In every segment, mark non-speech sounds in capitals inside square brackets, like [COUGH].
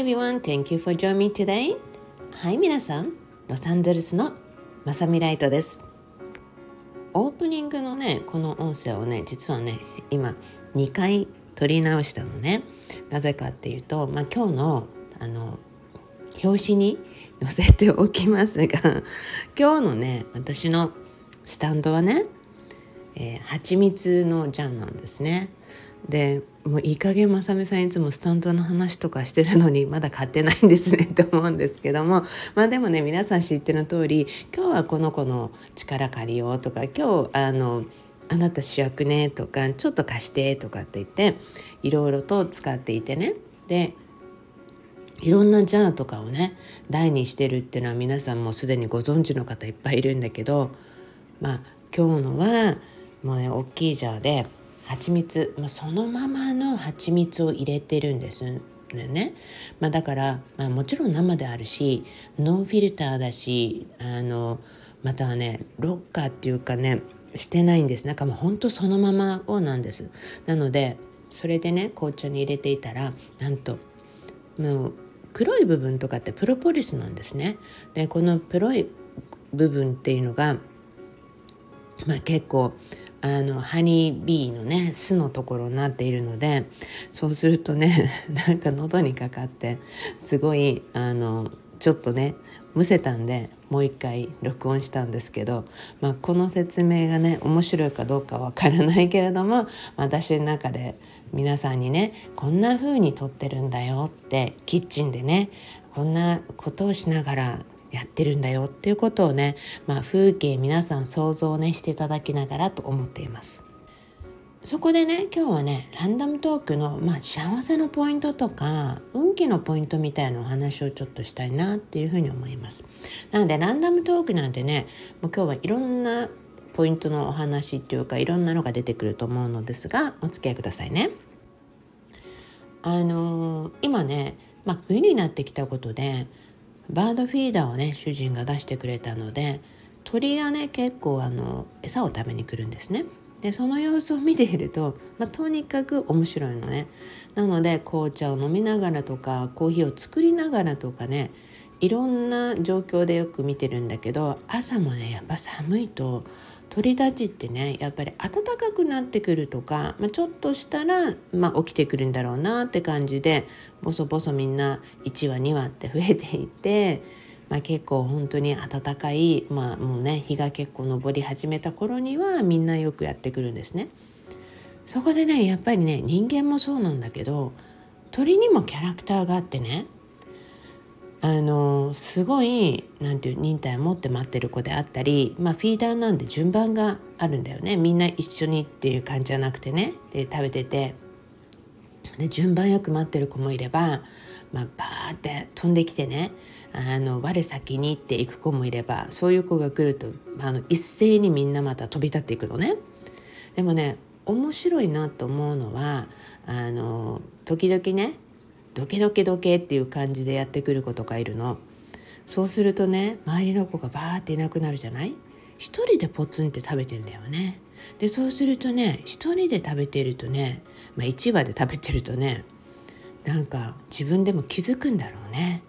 everyone. Thank you for joining me today. はい、皆さん、ロサンゼルスのまさみライトです。オープニングのね、この音声をね、実はね、今2回撮り直したのね。なぜかっていうと、まあ、今日のあの表紙に載せておきますが今日のね私のスタンドはね、えー、蜂蜜のジャンなんですね。でもういい加減まさみさんいつもスタンドの話とかしてるのにまだ買ってないんですねって思うんですけどもまあでもね皆さん知っての通り今日はこの子の力借りようとか今日あのあなた主役ねとかちょっと貸してとかって言っていろいろと使っていてねでいろんなジャーとかをね台にしてるっていうのは皆さんもすでにご存知の方いっぱいいるんだけどまあ今日のはもうね大きいジャーで蜂蜜、まあ、そのままの蜂蜜を入れてるんですよね。まあ、だから、まあ、もちろん生であるしノンフィルターだしあのまたはねロッカーっていうかねしてないんです。なんかもうほんとそのままをなんです。なのでそれでね紅茶に入れていたらなんともう黒い部分とかってプロポリスなんですね。でこの黒い部分っていうのがまあ結構あのハニービーのね巣のところになっているのでそうするとね [LAUGHS] なんか喉にかかってすごいあのちょっとねむせたんでもう一回録音したんですけど、まあ、この説明がね面白いかどうかわからないけれども私の中で皆さんにねこんな風に撮ってるんだよってキッチンでねこんなことをしながらやってるんだよっていうことをね、まあ、風景皆さん想像ねしていただきながらと思っています。そこでね今日はねランダムトークの、まあ、幸せのポイントとか運気のポイントみたいなお話をちょっとしたいなっていうふうに思います。なのでランダムトークなんてねもう今日はいろんなポイントのお話っていうかいろんなのが出てくると思うのですがお付き合いくださいね。あのー、今ね、まあ、冬になってきたことでバードフィーダーをね主人が出してくれたので鳥がね結構あの餌を食べに来るんですね。でその様子を見ていると、まあ、とにかく面白いのね。なので紅茶を飲みながらとかコーヒーを作りながらとかねいろんな状況でよく見てるんだけど朝もねやっぱ寒いと鳥たちってねやっぱり暖かくなってくるとか、まあ、ちょっとしたら、まあ、起きてくるんだろうなって感じでボソボソみんな1羽2羽って増えていて、まあ、結構本当に暖かい、まあ、もうね日が結構昇り始めた頃にはみんなよくやってくるんですね。そこでねやっぱりね人間もそうなんだけど鳥にもキャラクターがあってねあのすごいなんていう忍耐を持って待ってる子であったり、まあ、フィーダーなんで順番があるんだよね。みんな一緒にっていう感じじゃなくてね。で食べてて。で順番よく待ってる子もいれば、まあ、バーって飛んできてね。あの我先にって行く子もいればそういう子が来るとあの一斉にみんなまた飛び立っていくのね。でもね面白いなと思うのはあの時々ねドケドケドケっていう感じでやってくる子とかいるの。そうするとね周りの子がバーっていなくなるじゃない？一人でポツンって食べてんだよね。でそうするとね一人で食べてるとね、まあ、1羽で食べてるとねなんか自分でも気づくんだろうね。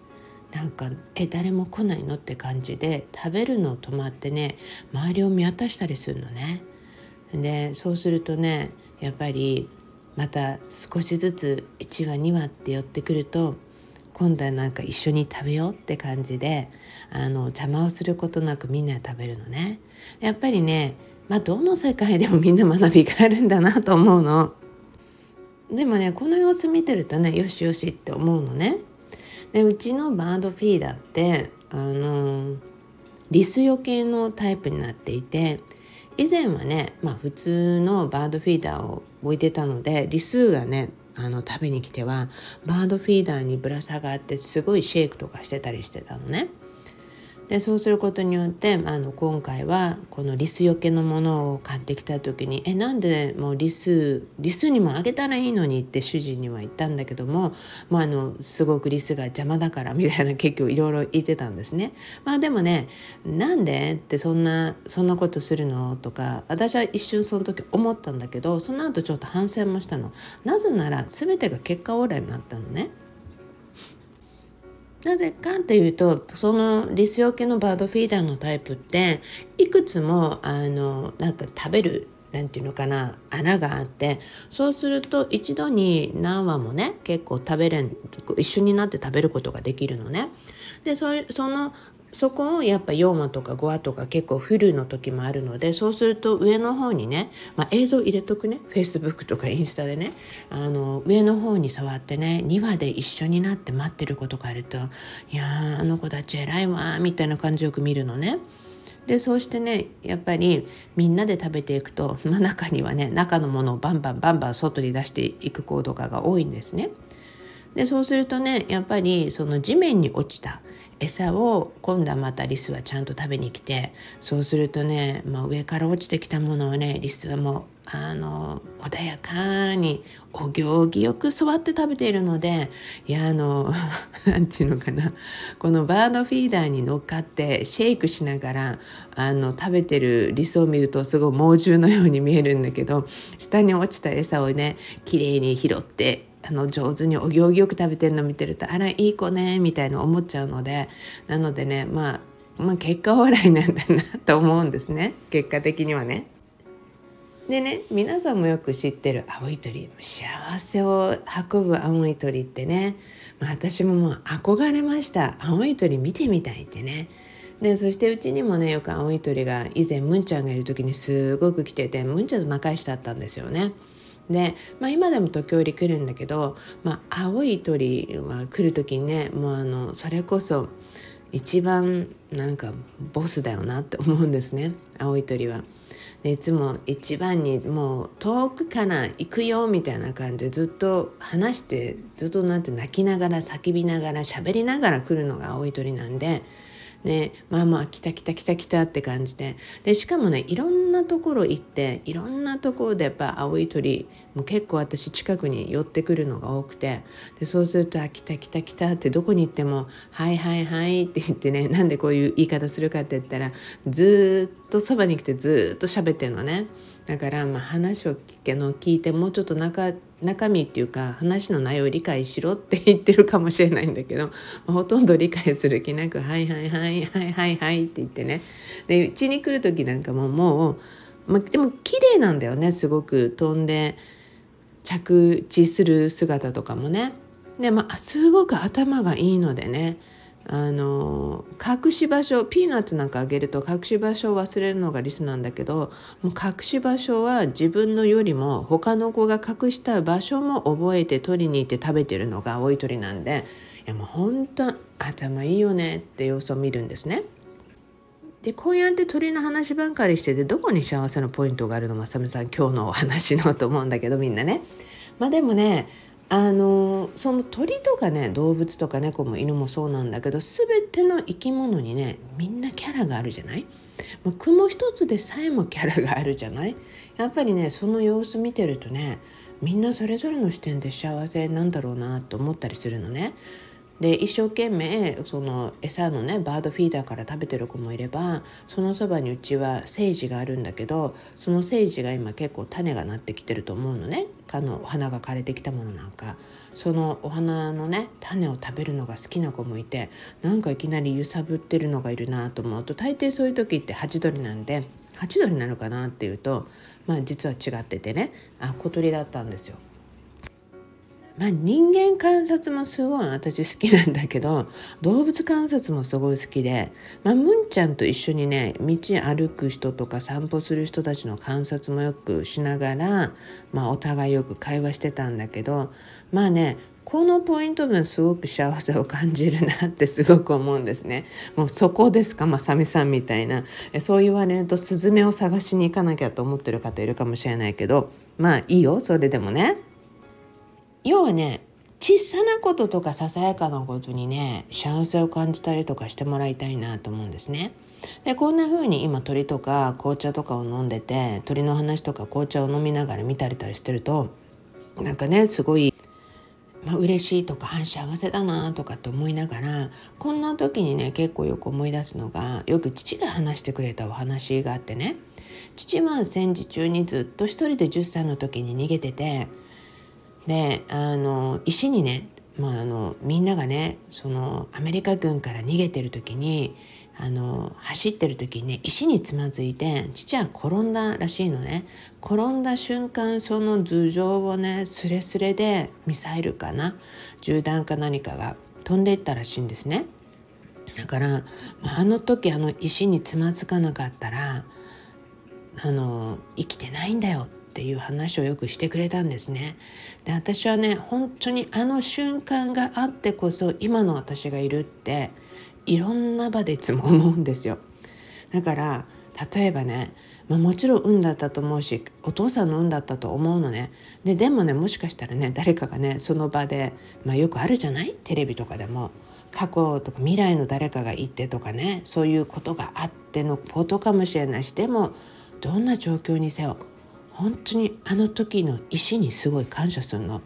なんかえ誰も来ないのって感じで食べるのを止まってね周りを見渡したりするのね。でそうするとねやっぱりまた少しずつ1話2話って寄ってくると今度はなんか一緒に食べようって感じであの邪魔をすることなくみんな食べるのね。やっぱりねまあどの世界でもみんな学びがあるんだなと思うの。でもねこの様子見てるとねよしよしって思うのね。でうちのバードフィーダーってあのリスよけのタイプになっていて以前はね、まあ、普通のバードフィーダーを置いてたのでリスがねあの食べに来てはバードフィーダーにぶら下がってすごいシェイクとかしてたりしてたのね。でそうすることによってあの今回はこのリスよけのものを買ってきた時に「えなんでもうリスリスにもあげたらいいのに」って主人には言ったんだけども、まあ、あのすごくリスが邪魔だからみたいな結局いろいろ言ってたんですね。まあでもねなんでってそんなそんなことするのとか私は一瞬その時思ったんだけどその後ちょっと反省もしたの。なぜなら全てが結果オーライになったのね。なぜかっていうとそのリスよけのバードフィーダーのタイプっていくつもあのなんか食べるなんていうのかな穴があってそうすると一度に何羽もね結構食べれん一緒になって食べることができるのね。でそそのそこをやっぱ4話とか5話とか結構フルの時もあるのでそうすると上の方にね、まあ、映像入れとくね Facebook とかインスタでねあの上の方に座ってね2話で一緒になって待ってることがあるといやあの子たち偉いわみたいな感じよく見るのね。でそうしてねやっぱりみんなで食べていくと、まあ、中にはね中のものをバンバンバンバン外に出していく行動が多いんですね。でそうするとねやっぱりその地面に落ちた餌を今度はまたリスはちゃんと食べに来てそうするとね、まあ、上から落ちてきたものをねリスはもうあの穏やかにお行儀よく座って食べているのでいやあの [LAUGHS] 何て言うのかなこのバードフィーダーに乗っかってシェイクしながらあの食べてるリスを見るとすごい猛獣のように見えるんだけど下に落ちた餌をねきれいに拾ってあの上手にお行儀よく食べてるの見てるとあらいい子ねみたいな思っちゃうのでなのでねまあまあ結果笑いなんだなと思うんですね結果的にはね。でね皆さんもよく知ってる青い鳥幸せを運ぶ青い鳥ってね、まあ、私ももう憧れました青い鳥見てみたいってねでそしてうちにもねよく青い鳥が以前むんちゃんがいる時にすごく来ててむんちゃんと仲良しだったんですよね。で、まあ、今でも時折来るんだけど、まあ、青い鳥は来る時にねもうあのそれこそ一番なんかボスだよなって思うんですね。青い鳥は。いつも一番にもう遠くから行くよみたいな感じでずっと話してずっとなんて泣きながら叫びながら喋りながら来るのが青い鳥なんでね、まあまあ来た来た来た来たって感じで。でしかもねいろんなところ行っていろんなところでやっぱ青い鳥もう結構私近くに寄ってくるのが多くてでそうすると「あ来た来た来た」ってどこに行っても「はいはいはい」って言ってねなんでこういう言い方するかって言ったらずっとそばに来てずっと喋ってんのね。だからまあ話を聞けの聞いてもうちょっと中中身っていうか話の内容を理解しろって言ってるかもしれないんだけど、[LAUGHS] ほとんど理解する気なく「はいはいはいはいはいはい」って言ってね。でうちに来る時なんかももう、ま、でも綺麗なんだよねすごく。飛んで着地する姿とかもね。でますごく頭がいいのでね。あの隠し場所ピーナッツなんかあげると隠し場所を忘れるのがリスなんだけどもう隠し場所は自分のよりも他の子が隠した場所も覚えて取りに行って食べてるのが青い鳥なんでいやもう本当頭いいよねって様子を見るんですね。でこうやって鳥の話ばっかりしててどこに幸せのポイントがあるのまさみさん今日のお話のと思うんだけどみんなね。まあでもねあのその鳥とかね動物とか猫も犬もそうなんだけど全ての生き物にねみんなキャラがあるじゃない？雲一つでさえもキャラがあるじゃない？やっぱりねその様子見てるとねみんなそれぞれの視点で幸せなんだろうなと思ったりするのね。で一生懸命その餌のねバードフィーダーから食べてる子もいればそのそばにうちはセージがあるんだけどそのセージが今結構種がなってきてると思うのね。あのお花が枯れてきたものなんか。そのお花のね種を食べるのが好きな子もいてなんかいきなり揺さぶってるのがいるなと思うと大抵そういう時ってハチドリなんでハチドリなのかなっていうとまあ実は違っててね。あ小鳥だったんですよ。まあ、人間観察もすごい私好きなんだけど動物観察もすごい好きで、まあ、むんちゃんと一緒にね道歩く人とか散歩する人たちの観察もよくしながら、まあ、お互いよく会話してたんだけどまあねこのポイント分すごく幸せを感じるなって [LAUGHS] すごく思うんですね。もうそこですか？まさみさんみたいなそう言われるとスズメを探しに行かなきゃと思ってる方いるかもしれないけどまあいいよそれでもね。要はね小さなこととかささやかなことにね幸せを感じたりとかしてもらいたいなと思うんですね。でこんな風に今鳥とか紅茶とかを飲んでて鳥の話とか紅茶を飲みながら見たりたりしてるとなんかねすごい、まあ、嬉しいとか幸せだなとかって思いながらこんな時にね結構よく思い出すのがよく父が話してくれたお話があってね父は戦時中にずっと一人で10歳の時に逃げててであの石にねまあ、あのみんながねそのアメリカ軍から逃げてる時にあの走ってる時にね石につまずいて父は転んだらしいのね。転んだ瞬間その頭上をねスレスレでミサイルかな銃弾か何かが飛んでいったらしいんですね。だからあの時あの石につまずかなかったらあの生きてないんだよ。っっていう話をよくしてくれたんですね。で私はね本当にあの瞬間があってこそ今の私がいるっていろんな場でいつも思うんですよ。だから例えばね、まあ、もちろん運だったと思うしお父さんの運だったと思うのねででもねもしかしたらね誰かがねその場で、まあ、よくあるじゃない？テレビとかでも過去とか未来の誰かがいてとかねそういうことがあってのことかもしれないしでもどんな状況にせよ本当にあの時の石にすごい感謝するの。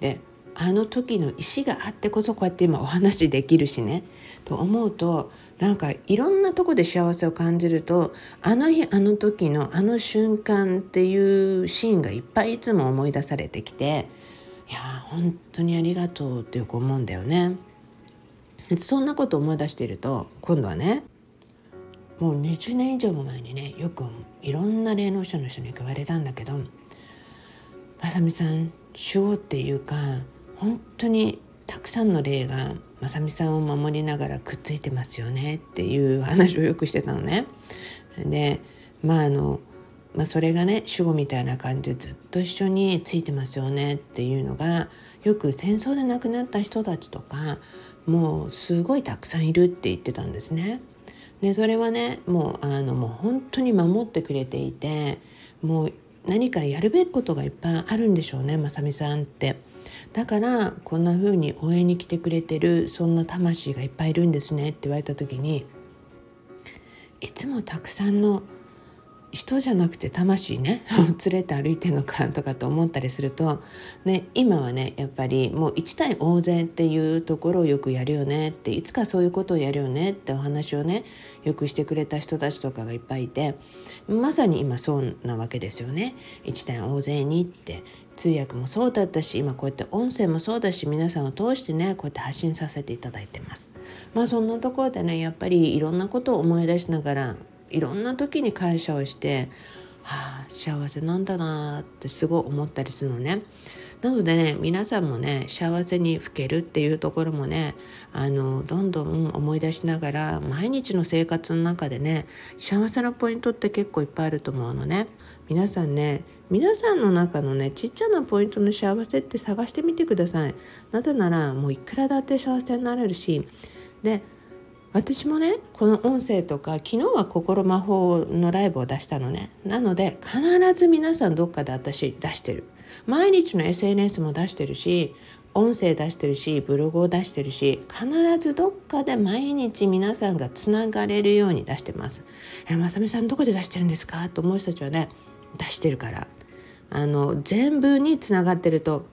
であの時の石があってこそこうやって今お話できるしねと思うとなんかいろんなとこで幸せを感じるとあの日あの時のあの瞬間っていうシーンがいっぱいいつも思い出されてきていや本当にありがとうってよく思うんだよね。そんなこと思い出していると今度はねもう20年以上も前にねよくいろんな霊能者の人に言われたんだけど「まさみさん守護っていうか本当にたくさんの霊がまさみさんを守りながらくっついてますよね」っていう話をよくしてたのね。でまああのまあ、それがね守護みたいな感じでずっと一緒についてますよねっていうのがよく戦争で亡くなった人たちとかもうすごいたくさんいるって言ってたんですね。でそれはねもうあのもう本当に守ってくれていてもう何かやるべきことがいっぱいあるんでしょうねまさみさんって。だからこんな風に応援に来てくれてるそんな魂がいっぱいいるんですねって言われた時にいつもたくさんの人じゃなくて魂ね [LAUGHS] 連れて歩いてんのかとかと思ったりすると、ね、今はねやっぱりもう1対大勢っていうところをよくやるよねっていつかそういうことをやるよねってお話をねよくしてくれた人たちとかがいっぱいいてまさに今そうなわけですよね。1対大勢にって通訳もそうだったし今こうやって音声もそうだし皆さんを通してねこうやって発信させていただいてます。まあそんなところでねやっぱりいろんなことを思い出しながらいろんな時に感謝をしてはあ幸せなんだなってすごい思ったりするのね。なのでね皆さんもね幸せに老けるっていうところもねあのどんどん思い出しながら毎日の生活の中でね幸せなポイントって結構いっぱいあると思うのね。皆さんね皆さんの中のねちっちゃなポイントの幸せって探してみてください。なぜならもういくらだって幸せになれるしで私もねこの音声とか昨日は心魔法のライブを出したのね。なので必ず皆さんどっかで私出してる。毎日の SNS も出してるし音声出してるしブログを出してるし必ずどっかで毎日皆さんがつながれるように出してます「えまさみさんどこで出してるんですか?」と思う人たちはね出してるから。あの全部につながってると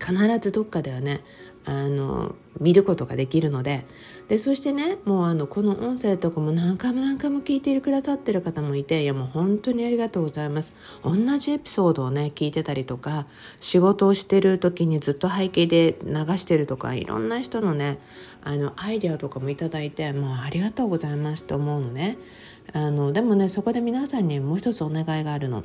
必ずどっかではねあの見ることができるので。でそしてねもうあのこの音声とかも何回も何回も聞いてくださってる方もいていやもう本当にありがとうございます。同じエピソードをね聞いてたりとか仕事をしてる時にずっと背景で流してるとかいろんな人のねあのアイデアとかもいただいてもうありがとうございますと思うのね。あのでもねそこで皆さんにもう一つお願いがあるの。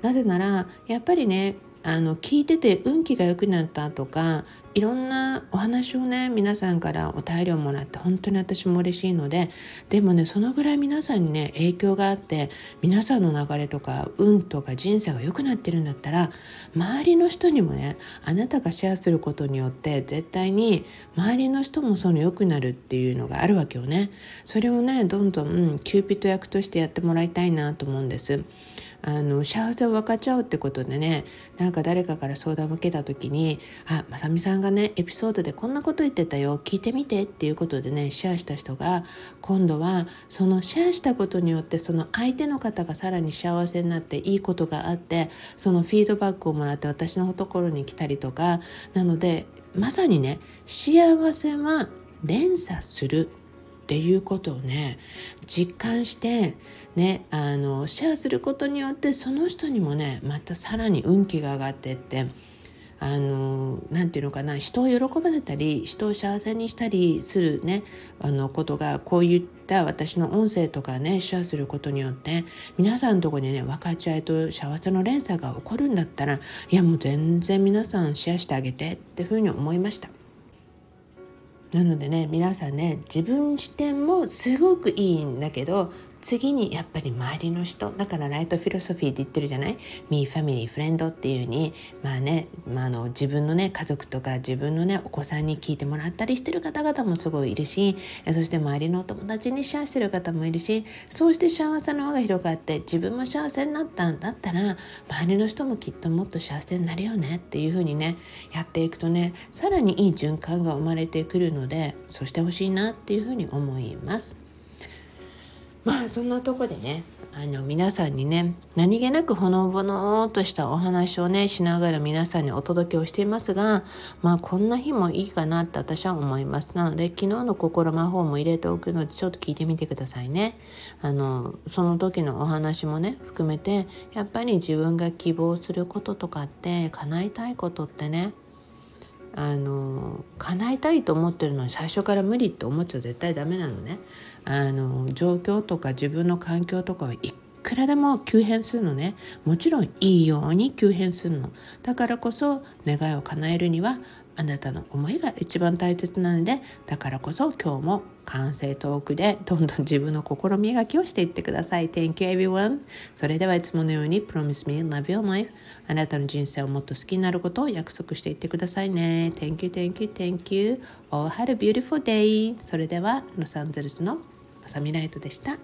なぜならやっぱりねあの聞いてて運気が良くなったとかいろんなお話をね皆さんからお便りをもらって本当に私も嬉しいのででもねそのぐらい皆さんにね影響があって皆さんの流れとか運とか人生が良くなってるんだったら周りの人にもねあなたがシェアすることによって絶対に周りの人もその良くなるっていうのがあるわけよね。それをねどんどんキューピッド役としてやってもらいたいなと思うんです。あの幸せを分かち合うってことでねなんか誰かから相談を受けた時に「あまさみさんがねエピソードでこんなこと言ってたよ聞いてみて」っていうことでねシェアした人が今度はそのシェアしたことによってその相手の方がさらに幸せになっていいことがあってそのフィードバックをもらって私のところに来たりとかなのでまさにね幸せは連鎖するっていうことをね実感してねあのシェアすることによってその人にもねまたさらに運気が上がってってあのなていうのかな人を喜ばせたり人を幸せにしたりするねあのことがこういった私の音声とかねシェアすることによって皆さんのとこにね分かち合いと幸せの連鎖が起こるんだったらいやもう全然皆さんシェアしてあげてっていうふうに思いました。なのでね皆さんね自分視点もすごくいいんだけど次にやっぱり周りの人だからライトフィロソフィーって言ってるじゃない？Me, Family, Friend っていうにまあね、まあ、あの自分のね家族とか自分のねお子さんに聞いてもらったりしてる方々もすごいいるしそして周りのお友達にシェアしてる方もいるしそうして幸せの輪が広がって自分も幸せになったんだったら周りの人もきっともっと幸せになるよねっていうふうにねやっていくとねさらにいい循環が生まれてくるのでそうしてほしいなっていうふうに思います。まあそんなとこでねあの皆さんにね何気なくほのぼのとしたお話をねしながら皆さんにお届けをしていますがまあこんな日もいいかなって私は思います。なので昨日の心魔法も入れておくのでちょっと聞いてみてくださいね。あのその時のお話もね含めてやっぱり自分が希望することとかって叶えたいことってねあの叶えたいと思ってるのに最初から無理って思っちゃ絶対ダメなのね。あの状況とか自分の環境とかはいくらでも急変するのね。もちろんいいように急変するの。だからこそ願いを叶えるにはあなたの思いが一番大切なのでだからこそ今日も完成トークでどんどん自分の心磨きをしていってください。Thank you everyone. それではいつものように Promise me love your life. あなたの人生をもっと好きになることを約束していってくださいね。Thank you, thank you, thank you. All had a beautiful day. それではロサンゼルスのサミライトでした。